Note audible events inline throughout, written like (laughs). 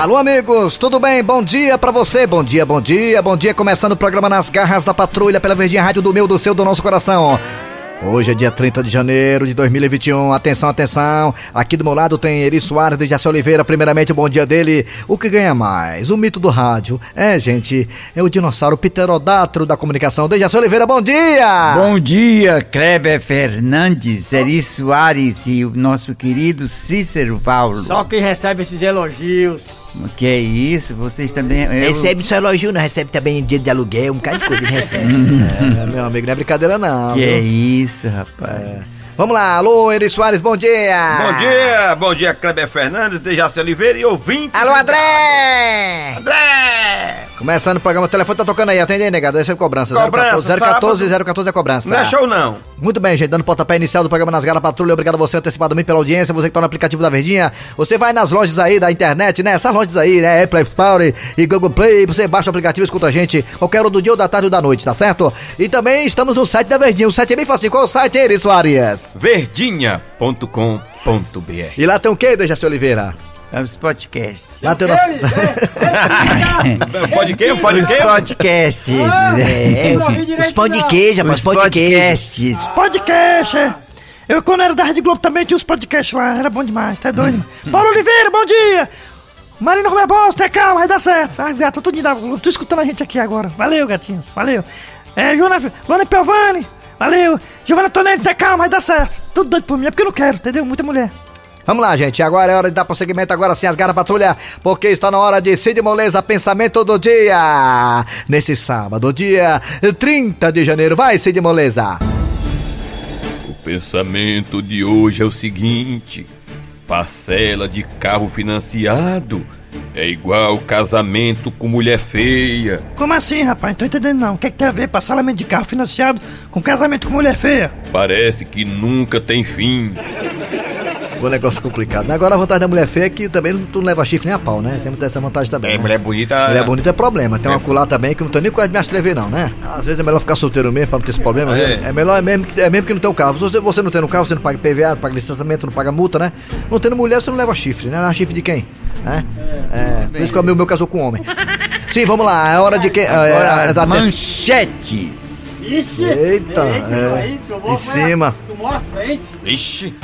Alô, amigos, tudo bem? Bom dia pra você, bom dia, bom dia, bom dia. Começando o programa Nas Garras da Patrulha pela Verdinha Rádio do meu, do seu, do nosso coração. Hoje é dia 30 de janeiro de 2021. Atenção, atenção. Aqui do meu lado tem Eri Soares de Jaci Oliveira. Primeiramente, o bom dia dele. O que ganha mais? O mito do rádio. É, gente, é o dinossauro pterodátero da comunicação. De Jaci Oliveira, bom dia! Bom dia, Kleber Fernandes, Eri Soares e o nosso querido Cícero Paulo. Só quem recebe esses elogios. Que é isso? Vocês também. eu- Recebe só elogio, não recebe também dia de aluguel, um bocado de coisa recebe. (laughs) é, meu amigo, não é brincadeira não. Que viu? é isso, rapaz? Vamos lá, alô, Eri Soares, bom dia! Bom dia, bom dia, Kleber Fernandes, Dejaci Oliveira e ouvintes. Alô, André! André! Começando o programa, o telefone tá tocando aí, atende aí, negado, deixa cobrança. Cobrança, 014, 014, 014 é cobrança. Não é show não. Muito bem, gente, dando pontapé inicial do programa Nas Garras Patrulha, obrigado a você antecipadamente pela audiência, você que tá no aplicativo da Verdinha, você vai nas lojas aí da internet, né, essas lojas aí, né, Apple Store e Google Play, você baixa o aplicativo e escuta a gente qualquer hora do dia ou da tarde ou da noite, tá certo? E também estamos no site da Verdinha, o site é bem fácil, qual é o site, Eri Soares? Verdinha.com.br E lá tem o que, Dejaci Oliveira? É os podcasts. Lá tem o nosso... Pode quem? Pode Os quem? podcasts. é, não ouvi direito, Os queijo, rapaz, Os podcasts. Podcast, é. Eu, quando era da Rede Globo, também tinha os podcasts lá. Era bom demais, tá doido? mano? Paulo Oliveira, bom dia! Marina Romero Bosta, tenha calma, vai dar certo. Ah, gato, Globo. Tô escutando a gente aqui agora. Valeu, gatinhos, valeu. É, Joana, Luana Piovani, valeu. Giovanna Tonelli, tenha calma, vai dar certo. Tudo doido por mim, é porque eu não quero, entendeu? Muita mulher. Vamos lá, gente. Agora é hora de dar prosseguimento agora sim as garras patrulha, porque está na hora de Cid Moleza Pensamento do Dia. Nesse sábado, dia 30 de janeiro. Vai, Cid Moleza. O pensamento de hoje é o seguinte: parcela de carro financiado é igual casamento com mulher feia. Como assim, rapaz? Não tô entendendo não. O que, é que tem a ver parcelamento de carro financiado com casamento com mulher feia? Parece que nunca tem fim. O negócio complicado. Agora a vantagem da mulher feia é que também não- tu não leva chifre nem a pau, né? Temos essa vantagem também. É, né? mulher bonita. Mulher bonita é problema. Tem uma colar também que não tô nem com de me atrever, não, né? Às vezes é melhor ficar solteiro mesmo pra não ter esse problema. É. É, melhor é mesmo, que- é mesmo que não tem o carro. Se você, você não tem no carro, você não paga PVA, não paga licenciamento, não paga multa, né? Não tendo mulher, você não leva chifre, né? Leva chifre de quem? Né? É, por isso que o meu, meu casou com homem. Sim, vamos lá. É hora de quem. Agora é, as manchetes. Ixi! Eita, é, em cima. Tomou a frente. Ixi,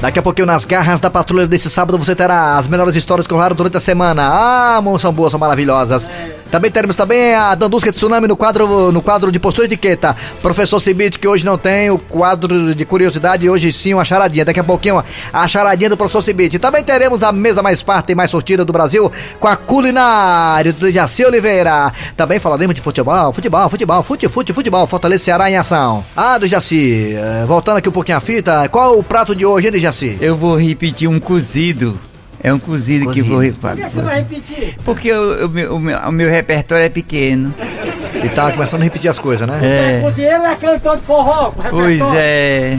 Daqui a pouquinho, nas garras da patrulha desse sábado, você terá as melhores histórias que rolaram durante a semana. Ah, são boas, são maravilhosas. Também teremos também a Dandusca Tsunami no quadro, no quadro de postura e etiqueta. Professor Cibite, que hoje não tem o quadro de curiosidade, hoje sim uma charadinha. Daqui a pouquinho, a charadinha do professor Cibite. Também teremos a mesa mais farta e mais sortida do Brasil com a culinária do Jaci Oliveira. Também falaremos de futebol, futebol, futebol, fute, fute, futebol. Fortaleza Ceará em ação. Ah, do Jaci, eh, voltando aqui um pouquinho a fita, qual o prato de hoje, hein, do Jaci? Eu vou repetir um cozido. É um cozido, que eu vou repetir. Você vai repetir? Porque o, o meu, o meu- o meu repertório é pequeno. E tá começando a repetir as coisas, né? É. Cozinheiro é aquele todo forró. Pois é.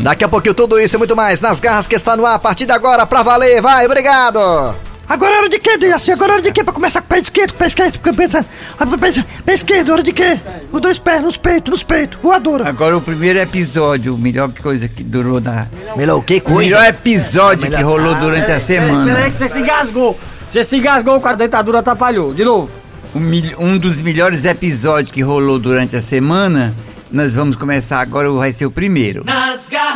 Daqui a pouquinho tudo isso e muito mais nas garras que está no ar a partir de agora pra valer. Vai, obrigado! Agora é hora de quê, Dejaci? Agora é hora de quê? Pra começar com o pé esquerdo, com o pé esquerdo, com o pé, pé, pé esquerdo, hora de quê? Os dois pés, nos peitos, nos peitos, voadora. Agora o primeiro episódio, o melhor coisa que durou na. Melhor o que O melhor episódio que rolou durante a Peraí semana. que você se engasgou. Você se engasgou com a dentadura atrapalhou. De novo. Um, um dos melhores episódios que rolou durante a semana. Nós vamos começar agora, vai ser o primeiro. Nas garras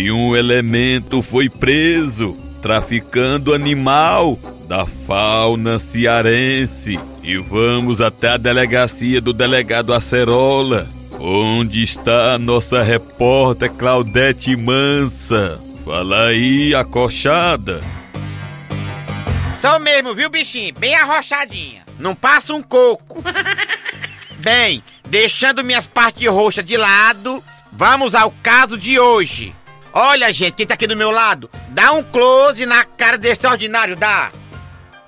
E um elemento foi preso traficando animal da fauna cearense. E vamos até a delegacia do delegado Acerola, onde está a nossa repórter Claudete Mansa. Fala aí, acochada. Sou mesmo, viu, bichinho? Bem arrochadinha. Não passa um coco. (laughs) Bem, deixando minhas partes roxas de lado, vamos ao caso de hoje. Olha, gente, quem tá aqui do meu lado, dá um close na cara desse ordinário, dá.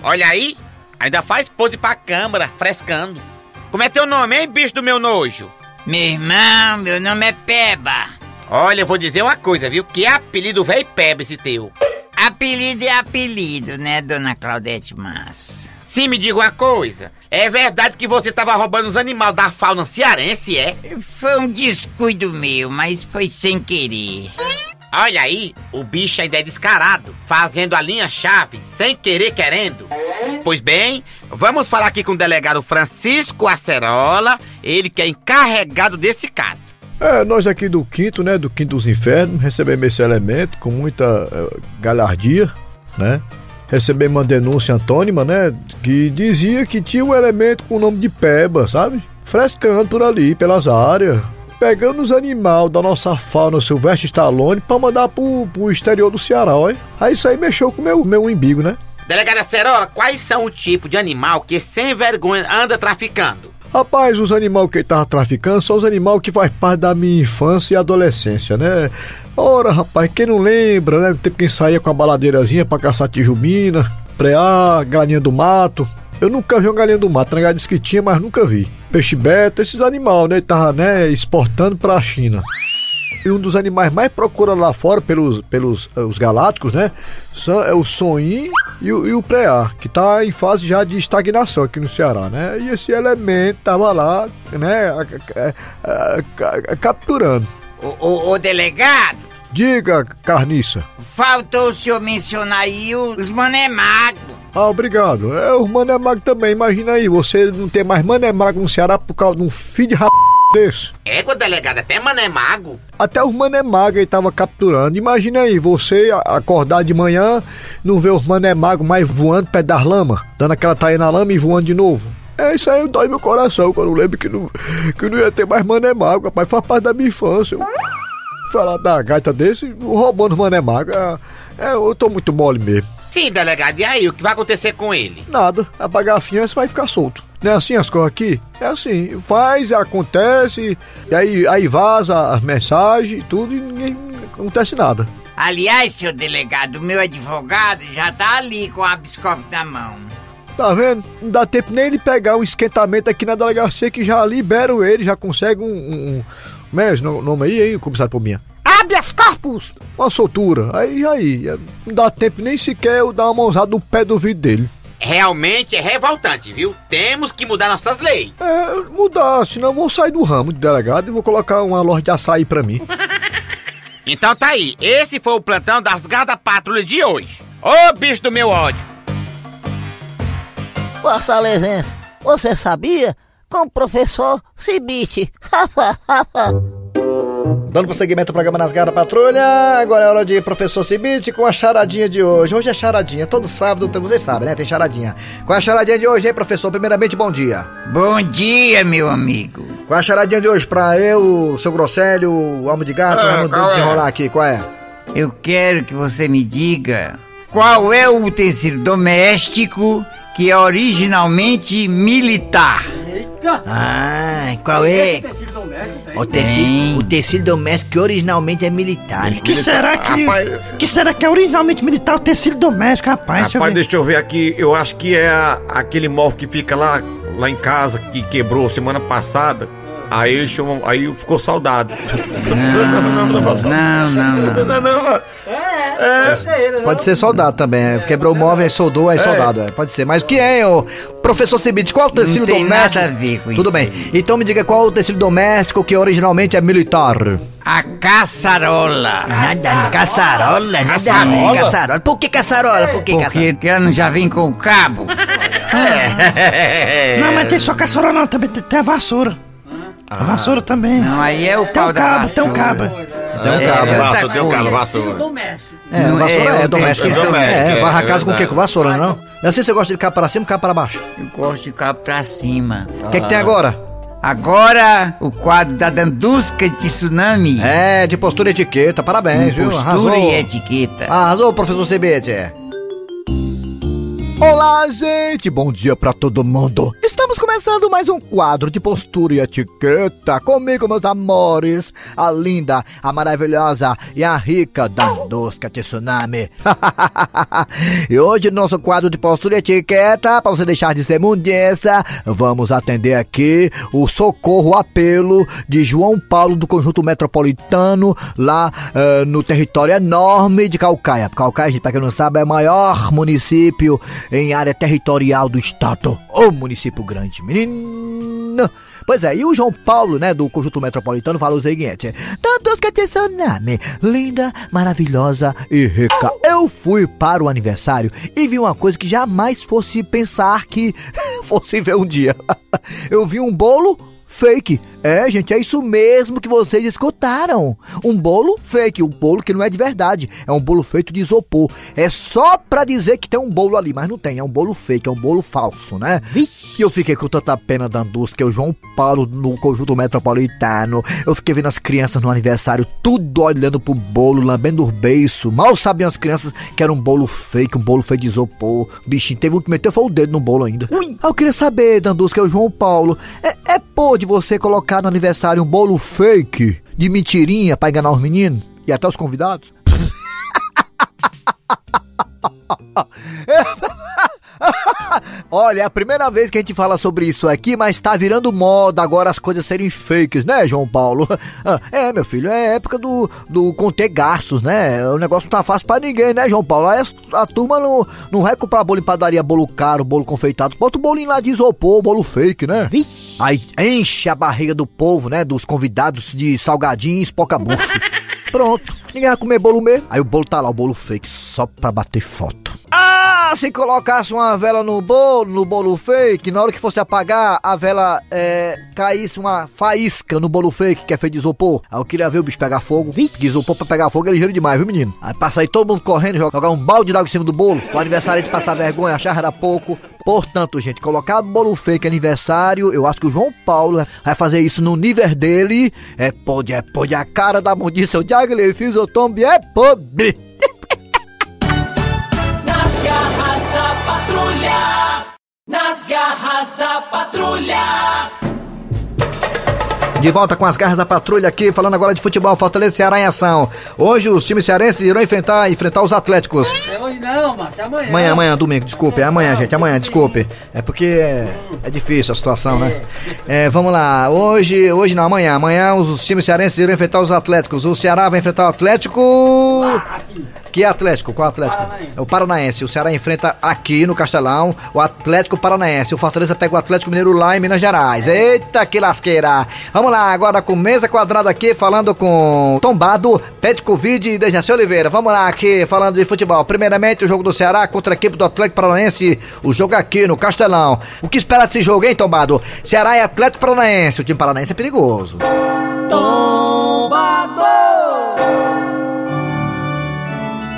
Olha aí, ainda faz pose pra câmera, frescando. Como é teu nome, hein, bicho do meu nojo? Meu irmão, meu nome é Peba. Olha, eu vou dizer uma coisa, viu? Que apelido velho peba esse teu. Apelido é apelido, né, dona Claudete Massa? Sim, me diga uma coisa. É verdade que você tava roubando os animais da fauna cearense, é? Foi um descuido meu, mas foi sem querer. Olha aí, o bicho ainda é descarado, fazendo a linha-chave sem querer querendo. Pois bem, vamos falar aqui com o delegado Francisco Acerola, ele que é encarregado desse caso. É, nós aqui do quinto, né, do quinto dos infernos, recebemos esse elemento com muita eh, galhardia, né? Recebemos uma denúncia antônima, né, que dizia que tinha um elemento com o nome de Peba, sabe? Frescando por ali, pelas áreas, pegando os animais da nossa fauna Silvestre Stallone pra mandar pro, pro exterior do Ceará, olha. Aí isso aí mexeu com o meu, meu umbigo, né? Delegado Acerola, quais são o tipo de animal que sem vergonha anda traficando? Rapaz, os animais que ele tava traficando são os animais que faz parte da minha infância e adolescência, né? Ora, rapaz, quem não lembra, né? Tem quem saía com a baladeirazinha pra caçar tijubina, preá, galinha do mato. Eu nunca vi uma galinha do mato, né? disse que tinha, mas nunca vi. Peixe beta, esses animais, né? Ele tava, né, exportando pra China. E um dos animais mais procurados lá fora pelos, pelos eh, os galácticos, né? São, é o sonim e o, e o preá, que tá em fase já de estagnação aqui no Ceará, né? E esse elemento tava lá, né? a- a- a- a- capturando. Ô, ô, ô, delegado, Diga, carniça. faltou o senhor mencionar aí os mané magro. Ah, obrigado. É o Mané Mago também. Imagina aí, você não ter mais Mané Mago no Ceará por causa de um filho de rap desse. Égua, delegado, até mané mago. Até os Mané Mago ele tava capturando. Imagina aí, você acordar de manhã, não ver os Mané Mago mais voando perto das lama, dando aquela taia na lama e voando de novo. É isso aí, dói meu coração quando eu lembro que não, que não ia ter mais Mané Mago, rapaz. Faz parte da minha infância. Eu- Falar da gaita desse, roubando os Mané Mago. É, é, eu tô muito mole mesmo. Sim, delegado, e aí, o que vai acontecer com ele? Nada, apagar a fiança vai ficar solto. Não é assim as coisas aqui? É assim, faz, acontece, e aí, aí vaza as mensagens e tudo e ninguém acontece nada. Aliás, seu delegado, o meu advogado já tá ali com a biscope na mão. Tá vendo? Não dá tempo nem de pegar um esquentamento aqui na delegacia que já liberam ele, já consegue um. um, um como é esse no- nome aí, hein, comissário por minha? Habeas corpus! Uma soltura. Aí, aí, não dá tempo nem sequer eu dar uma mãozada no pé do vidro dele. Realmente é revoltante, viu? Temos que mudar nossas leis. É, mudar, senão eu vou sair do ramo de delegado e vou colocar uma loja de açaí pra mim. (laughs) Então tá aí, esse foi o plantão das Garda Patrulha de hoje. Ô bicho do meu ódio! Fortalezense, você sabia? Com o professor Cibite. (laughs) Dando prosseguimento ao programa Nas Garras da Patrulha, agora é hora de Professor Cibite com a charadinha de hoje. Hoje é charadinha, todo sábado, então vocês sabem, né? Tem charadinha. Qual é a charadinha de hoje, hein, professor? Primeiramente, bom dia. Bom dia, meu amigo. Qual é a charadinha de hoje pra eu, seu Grosselho, o Almo de Gato, Ah, vamos é? desenrolar aqui, qual é? Eu quero que você me diga qual é o utensílio doméstico que é originalmente militar. Ah, qual é? O tecido, o tecido doméstico que originalmente é militar. Que será que. Rapaz, Que será que é originalmente militar o tecido doméstico, rapaz? deixa eu rapaz, ver. deixa eu ver aqui. Eu acho que é a- aquele móvel que fica lá, lá em casa, que quebrou semana passada. Aí, chamam- aí ficou saudade. Não, não, não. não, (laughs) não. Pode ser soldado também, é. quebrou o móvel, aí soldou, aí soldado, é. Pode ser. Mas o que é, ô? Professor Cibite, qual é o tecido Não tem doméstico? nada a ver com Tudo isso bem. aí. Então me diga qual é o tecido doméstico que originalmente é militar. A caçarola. Nada, caçarola, nada a ver, caçarola. Por que caçarola? Por que caçarola? Porque ela não já vem com o cabo. Não, mas tem só caçarola não, também tem, a vassoura. A vassoura também. Não, aí é o Tem pau um da cabo, vassoura. tem um cabo. Tem um É, cabo. é outra Vassoura, tem um vassoura. É, Não, vassoura é, é, o doméstico. tecido doméstico, É, varra a é casa com o quê? Com vassoura, não? Eu sei se você gosta de cabo para cima, cabo para baixo. Eu gosto de cabo pra cima. O que, que tem agora? Agora, o quadro da Dandusca de Tsunami. É, de postura e etiqueta, parabéns, viu? Postura Arrasou. e etiqueta. Arrasou, professor Cibite. Olá, gente! Bom dia pra todo mundo! Começando mais um quadro de postura e etiqueta. Comigo, meus amores. A linda, a maravilhosa e a rica Dandosca Tsunami. (laughs) e hoje, no nosso quadro de postura e etiqueta, para você deixar de ser mundiça, vamos atender aqui o socorro apelo de João Paulo do Conjunto Metropolitano, lá eh, no território enorme de Calcaia. Calcaia, gente, pra quem não sabe, é o maior município em área territorial do estado. Ô município grande, menino! Pois é, e o João Paulo, né, do Conjunto Metropolitano, falou o seguinte: que tsunami, linda, maravilhosa e rica. Eu fui para o aniversário e vi uma coisa que jamais fosse pensar que (laughs) fosse ver um dia. Eu vi um bolo fake. É, gente, é isso mesmo que vocês escutaram. Um bolo fake, um bolo que não é de verdade. É um bolo feito de isopor. É só pra dizer que tem um bolo ali, mas não tem. É um bolo fake, é um bolo falso, né? E eu fiquei com tanta pena da Andusca, o João Paulo no conjunto metropolitano. Eu fiquei vendo as crianças no aniversário, tudo olhando pro bolo, lambendo o beiço. Mal sabiam as crianças que era um bolo fake, um bolo feito de isopor. Bichinho, teve um que meteu foi o dedo no bolo ainda. Ui, eu queria saber, Dandusca, o João Paulo, é, é de você colocar no aniversário um bolo fake de mentirinha pra enganar os meninos e até os convidados? (laughs) Olha, é a primeira vez que a gente fala sobre isso aqui, mas tá virando moda agora as coisas serem fakes, né, João Paulo? (laughs) Ah, É, meu filho, é época do, do conter gastos, né? O negócio não tá fácil pra ninguém, né, João Paulo? Aí a, a turma não, não vai comprar bolo em padaria, bolo caro, bolo confeitado. Bota o bolinho lá de isopor, bolo fake, né? Aí enche a barriga do povo, né? Dos convidados de salgadinhos, poca bucho. (laughs) Pronto, ninguém vai comer bolo mesmo. Aí o bolo tá lá, o bolo fake, só pra bater foto. Ah, se colocasse uma vela no bolo, no bolo fake, na hora que fosse apagar, a vela é, caísse uma faísca no bolo fake, que é feito de isopor. Aí eu queria ver o bicho pegar fogo. De isopor pra pegar fogo é ligeiro demais, viu, menino? Aí passa aí todo mundo correndo, jogar um balde d'água em cima do bolo. O aniversariante passar vergonha, achar era pouco. Portanto, gente, colocar bolo fake aniversário, eu acho que o João Paulo vai fazer isso no nível dele. É pode, é pode, a cara da mundiça, o Diagle, fiz o tombe, é pobre. Nas garras da patrulha. De volta com as garras da patrulha aqui, falando agora de futebol, Fortaleza e Ceará em ação. Hoje os times cearenses irão enfrentar, enfrentar os Atléticos. É hoje não, macho, amanhã. Amanhã, amanhã, domingo, desculpe, é amanhã, gente, amanhã, desculpe. É porque é, é difícil a situação, né? É, vamos lá, hoje, hoje não, amanhã, amanhã os times cearenses irão enfrentar os Atléticos. O Ceará vai enfrentar o Atlético. Que Atlético? Qual Atlético? É o Paranaense. O Ceará enfrenta aqui no Castelão o Atlético Paranaense. O Fortaleza pega o Atlético Mineiro lá em Minas Gerais. Eita, que lasqueira! Vamos lá, agora com mesa quadrada aqui, falando com Tombado, Pet Covid e Dejaci Oliveira. Vamos lá aqui, falando de futebol. Primeiramente, o jogo do Ceará contra a equipe do Atlético Paranaense. O jogo aqui no Castelão. O que espera desse jogo, hein, Tombado? Ceará e Atlético Paranaense. O time paranaense é perigoso.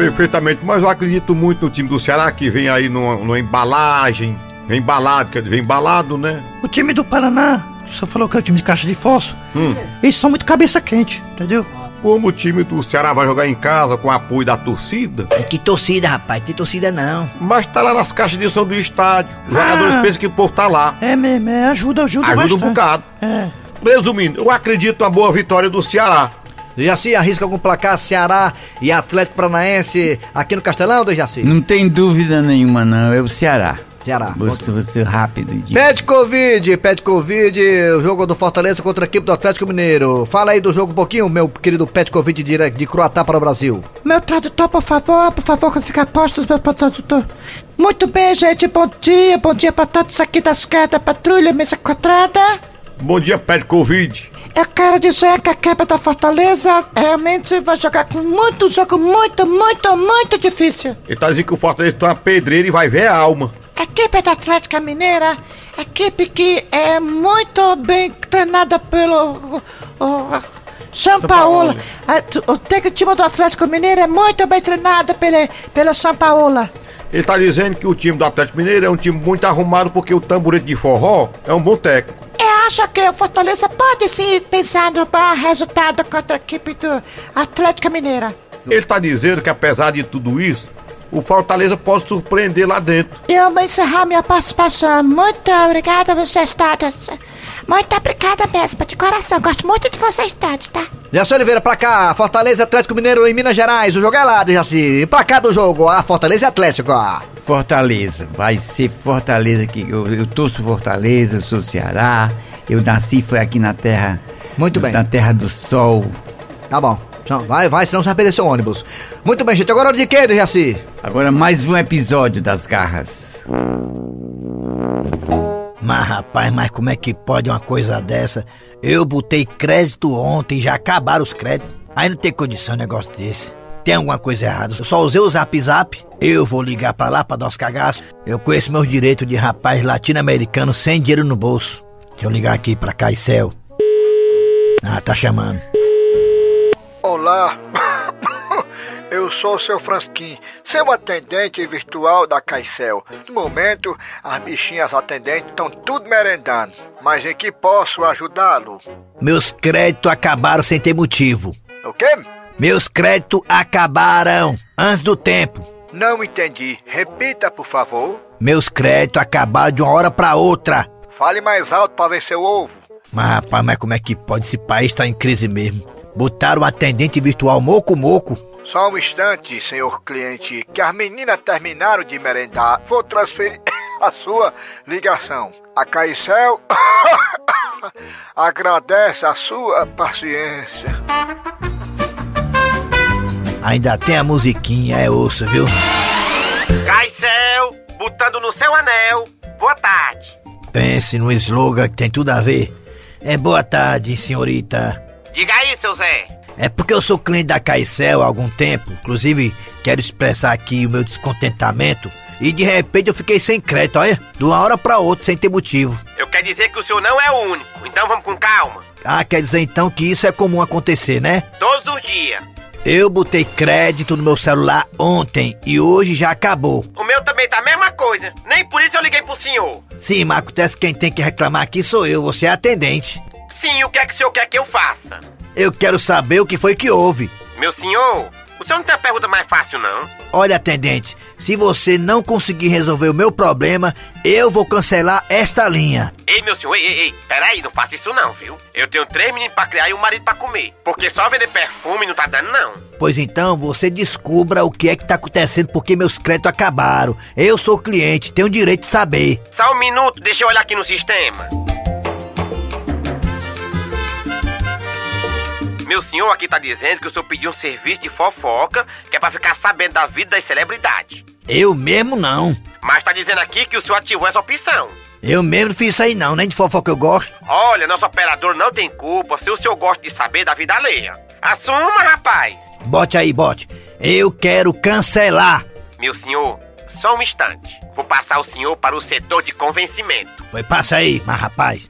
Perfeitamente, mas eu acredito muito no time do Ceará que vem aí numa, numa embalagem, vem embalado, quer dizer, vem embalado, né? O time do Paraná, você falou que é o time de caixa de fósforo, Hum. eles são muito cabeça quente, entendeu? Como o time do Ceará vai jogar em casa com apoio da torcida, Que torcida, rapaz, tem torcida não. mas tá lá nas caixas de som do estádio. Os jogadores Ah. pensam que o povo tá lá. É mesmo, é, ajuda, ajuda, Ajuda um bastante. bocado. É. Resumindo, eu acredito na boa vitória do Ceará. Jaci, arrisca algum placar Ceará e Atlético Paranaense aqui no Castelão, Dejaci? Não tem dúvida nenhuma, não. É o Ceará. Ceará. Vou ser rápido. de- Pede Covid, pede Covid, o jogo do Fortaleza contra a equipe do Atlético Mineiro. Fala aí do jogo um pouquinho, meu querido Pede Covid de, de Croatá para o Brasil. Meu tradutor, por favor, por favor, quando ficar postos, meu tradutor. Muito bem, gente, bom dia, bom dia pra todos aqui da patrulha, mesa quadrada. Bom dia, pede Covid. Eu quero dizer que a equipe da Fortaleza realmente vai jogar com muito jogo, muito, muito, muito difícil. Ele tá dizendo que o Fortaleza tá uma pedreira e vai ver a alma. A equipe da Atlética Mineira, equipe que é muito bem treinada pelo o, o, São Paulo. A- O, o time do Atlético Mineiro é muito bem treinado pelo, pelo São Paulo. Ele tá dizendo que o time do Atlético Mineiro é um time muito arrumado porque o tamborete de forró é um bom técnico. Eu acho que o Fortaleza pode sim pensar no bom resultado contra a equipe do Atlético Mineira. Ele tá dizendo que apesar de tudo isso, o Fortaleza pode surpreender lá dentro. Eu vou encerrar minha participação. Muito obrigada, vocês todos. Muito obrigada mesmo, de coração. Gosto muito de vocês todos, tá? Jaci Oliveira, pra cá, Fortaleza Atlético Mineiro em Minas Gerais. O jogo é lá, Jaci. Pra cá do jogo, a Fortaleza Atlético, ó. Fortaleza, vai ser Fortaleza que eu, eu torço Fortaleza, eu sou Ceará, eu nasci foi aqui na terra. Muito bem. Na terra do sol. Tá bom. Vai, vai, senão você vai perder seu ônibus. Muito bem, gente. Agora é hora de quê, Jaci? Agora mais um episódio das garras. Mas rapaz, mas como é que pode uma coisa dessa? Eu botei crédito ontem, já acabaram os créditos. Aí não tem condição um negócio desse. Tem alguma coisa errada. Eu só usei o zap zap. Eu vou ligar pra lá pra dar uns cagaços. Eu conheço meus direitos de rapaz latino-americano sem dinheiro no bolso. Deixa eu ligar aqui pra Caicel. Ah, tá chamando. Olá, sou o seu Fransquim, seu atendente virtual da Caicel. No momento, as bichinhas atendentes estão tudo merendando, mas em que posso ajudá-lo? Meus créditos acabaram sem ter motivo. O quê? Meus créditos acabaram antes do tempo. Não entendi. Repita, por favor. Meus créditos acabaram de uma hora pra outra. Fale mais alto para vencer o ovo. Mas rapaz, mas como é que pode? Esse país tá em crise mesmo. Botaram o atendente virtual moco moco. Só um instante, senhor cliente, que as meninas terminaram de merendar. Vou transferir (coughs) a sua ligação. A Caicel (coughs) agradece a sua paciência. Ainda tem a musiquinha, é osso, viu? Caicel, botando no seu anel. Boa tarde. Pense no slogan que tem tudo a ver. É boa tarde, senhorita. Diga aí, seu Zé. É porque eu sou cliente da Caicel há algum tempo. Inclusive, quero expressar aqui o meu descontentamento. E de repente eu fiquei sem crédito, olha. De uma hora pra outra, sem ter motivo. Eu quero dizer que o senhor não é o único. Então vamos com calma. Ah, quer dizer então que isso é comum acontecer, né? Todos os dias. Eu botei crédito no meu celular ontem e hoje já acabou. O meu também tá a mesma coisa. Nem por isso eu liguei pro senhor. Sim, mas acontece que quem tem que reclamar aqui sou eu, você é atendente. Sim, o que é que o senhor quer que eu faça? Eu quero saber o que foi que houve. Meu senhor, o senhor não tem a pergunta mais fácil, não? Olha, atendente, se você não conseguir resolver o meu problema, eu vou cancelar esta linha. Ei, meu senhor, ei, ei, ei, peraí, não faça isso não, viu? Eu tenho três meninos pra criar e um marido pra comer. Porque só vender perfume não tá dando, não. Pois então, você descubra o que é que tá acontecendo porque meus créditos acabaram. Eu sou cliente, tenho o direito de saber. Só um minuto, deixa eu olhar aqui no sistema. Meu senhor aqui tá dizendo que o senhor pediu um serviço de fofoca, que é pra ficar sabendo da vida das celebridades. Eu mesmo não. Mas tá dizendo aqui que o senhor ativou essa opção. Eu mesmo não fiz isso aí não, nem de fofoca eu gosto. Olha, nosso operador não tem culpa se o senhor gosta de saber da vida alheia. Assuma, rapaz. Bote aí, bote. Eu quero cancelar. Meu senhor, só um instante. Vou passar o senhor para o setor de convencimento. Foi, passa aí, mas rapaz.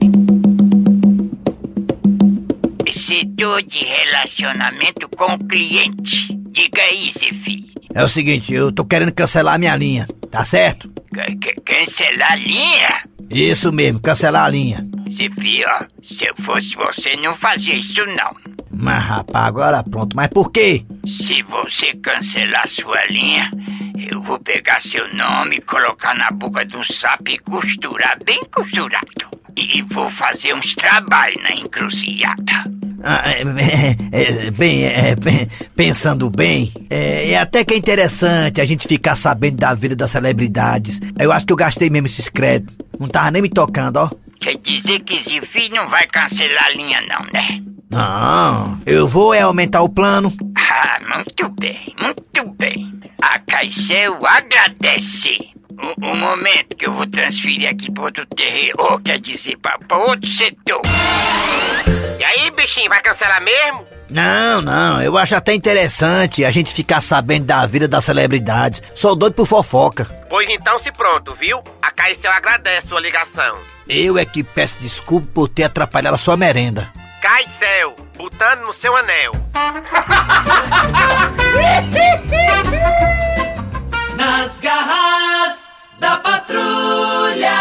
Setor de relacionamento com o cliente. Diga aí, Zefi. É o seguinte, eu tô querendo cancelar a minha linha, tá certo? C -c cancelar a linha? Isso mesmo, cancelar a linha. Zefi, ó, se eu fosse você, não fazia isso não. Mas rapaz, agora pronto, mas por quê? Se você cancelar sua linha, eu vou pegar seu nome, colocar na boca de um sapo e costurar bem costurado. E vou fazer uns trabalhos na encruzilhada. Ah, é, é, é, bem, é, bem, pensando bem, é, até que é interessante a gente ficar sabendo da vida das celebridades. Eu acho que eu gastei mesmo esses créditos. Não tava nem me tocando, ó. Quer dizer que Zifi não vai cancelar a linha não, né? Não, eu vou é aumentar o plano. Ah, muito bem, muito bem. A Caicel agradece. O, o, momento que eu vou transferir aqui para outro terreno, ou quer dizer, para outro setor. E aí, bichinho, vai cancelar mesmo? Não, não, eu acho até interessante a gente ficar sabendo da vida das celebridades. Sou doido por fofoca. Pois então se pronto, viu? A Caicel agradece sua ligação. Eu é que peço desculpa por ter atrapalhado a sua merenda. Caicel, botando no seu anel. (laughs) Nas garras da patrulha.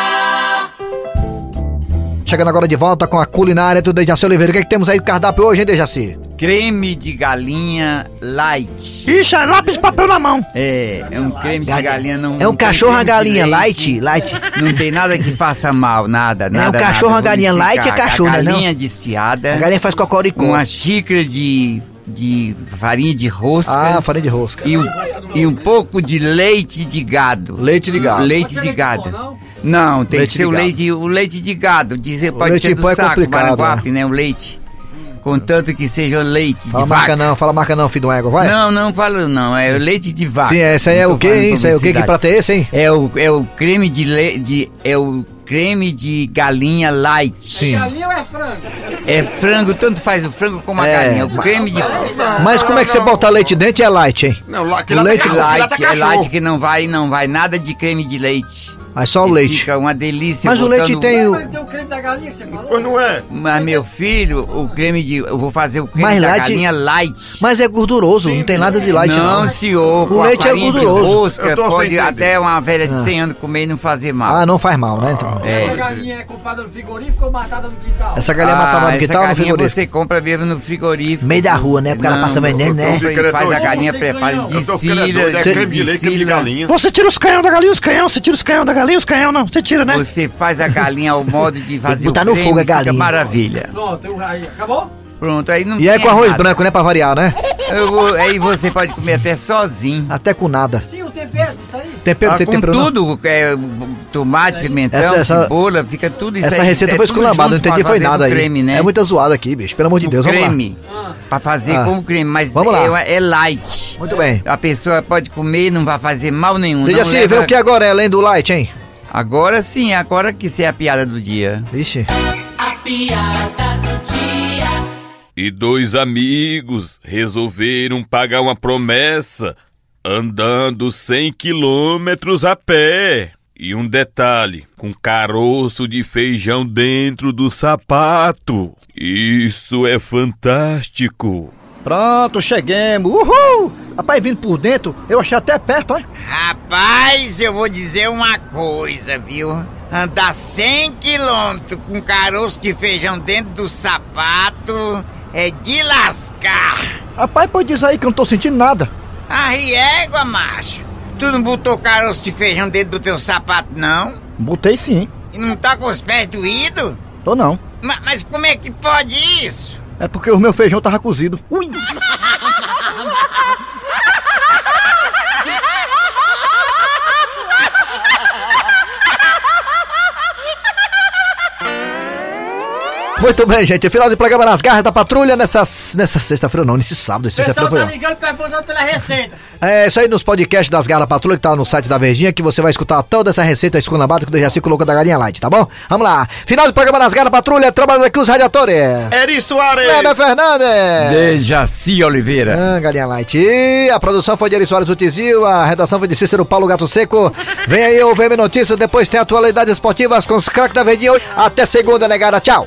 Chegando agora de volta com a culinária do Dejaci Oliveira. O que, é que temos aí no cardápio hoje, hein, Dejaci? Creme de galinha light. Ixi, é lápis papel na mão. É, é um creme de galinha não. É um não cachorro, a galinha, light, light. Não tem nada que faça mal, nada, nada. um cachorro, nada. a galinha Vou light é cachorro, a né, não? galinha desfiada. A galinha faz cocoricó. Uma xícara de, de farinha de rosca. Ah, farinha de rosca. E um, e um pouco de leite de gado. Leite de gado. Leite de gado. Não, tem Leite que ser de o leite, o leite de gado. Dizer, pode leite ser do é saco, complicado, Maranguape, né? O leite. Contanto que seja o leite Fala de marca vaca. não, fala marca não, filho do ego, vai. Não, não falo não, é o leite de vaca. Sim, esse aí é o quê, hein? Isso aí é o quê? Que prato é esse, hein? É o, é o creme de, le, de é o creme de galinha light. Sim. Galinha ou é frango? É frango, tanto faz o frango como a É. galinha. O creme de Mas como é que você bota leite dentro e é light, hein? Não, lá, O leite light, é light que não vai, não vai nada de creme de leite. Mas só o E leite. Fica uma delícia. Mas o leite tem o... Mas tem o creme da galinha que você falou? Pois não é. Mas meu filho, o creme de. Eu vou fazer o creme Mas da light- galinha light. Mas é gorduroso, não tem nada de light não, não. senhor, O leite é gorduroso. rosca Eu tô sem pode até uma velha de Ah. 100 anos comer e não fazer mal. Ah, não faz mal, né, então? É. galinha é comprada no frigorífico ou matada no quintal? Essa galinha Ah, matava no essa quintal ou no galinha frigorífico? você compra mesmo no frigorífico. Meio da rua, né? Porque ela Não, passa vendendo, você né? faz a galinha, prepara, desfila. É creme de leite, creme de desfila. galinha. Você tira os canhão da galinha, os canhão, você tira os canhão da galinha, os canhão não. Você tira, né? Você faz a galinha ao modo de fazer botar o no creme, fogo a fica galinha. maravilha. Pronto, aí, acabou? Pronto, aí não E aí tem com arroz errado. branco, né? Pra variar, né? Eu vou- aí você pode comer até sozinho. Até com nada. Sim, o tempero disso aí. Tempero, Ah, tem com tempero não? tudo, é, tomate, pimentão, Essa- essa- cebola, fica tudo isso Essa aí. receita é foi tudo esculambada, não junto entendi pra foi fazer nada do aí. creme, né? É muita zoada aqui, bicho. Pelo amor de O Deus, vamos lá. creme, pra fazer Ah. como creme, mas Vamos lá. é, é light. Muito bem. A pessoa pode comer, não vai fazer mal nenhum. Veja não assim, leva- vê o que agora é além do light, hein? Agora sim, agora que isso é a piada do dia. Vixe. A piada do dia. E dois amigos resolveram pagar uma promessa andando 100 quilômetros a pé. E um detalhe, com caroço de feijão dentro do sapato. Isso é fantástico. Pronto, cheguemos. Uhul! Rapaz, vindo por dentro, eu achei até perto, olha. Rapaz, eu vou dizer uma coisa, viu? Andar 100 quilômetros com caroço de feijão dentro do sapato é de lascar. Rapaz, pode dizer aí que eu não tô sentindo nada. Arriégua, macho. Tu não botou caroço de feijão dentro do teu sapato, não? Botei sim. E não tá com os pés doídos? Tô não. Ma- mas como é que pode isso? É porque o meu feijão tava cozido. Ui! Muito bem, gente. Final de programa nas garras da patrulha nessa, nessa sexta-feira, não, nesse sábado. O Sexta-feira pessoal tá ligando perguntando pela receita. (laughs) É isso aí nos podcasts das Garras da Patrulha, que tá no site da Verdinha, que você vai escutar toda essa receita esculambada que o Dejaci colocou da galinha light, tá bom? Vamos lá. Final de programa nas Garras da Patrulha, trabalhando aqui os radiadores. Eri Soares. Kleber Fernandes. Dejaci Oliveira. Ah, galinha light. E a produção foi de Eri Soares do Tizil, a redação foi de Cícero Paulo Gato Seco. Vem aí o VM Notícias, depois tem atualidades esportivas com os craques da Verdinha. Até segunda, negada. Tchau.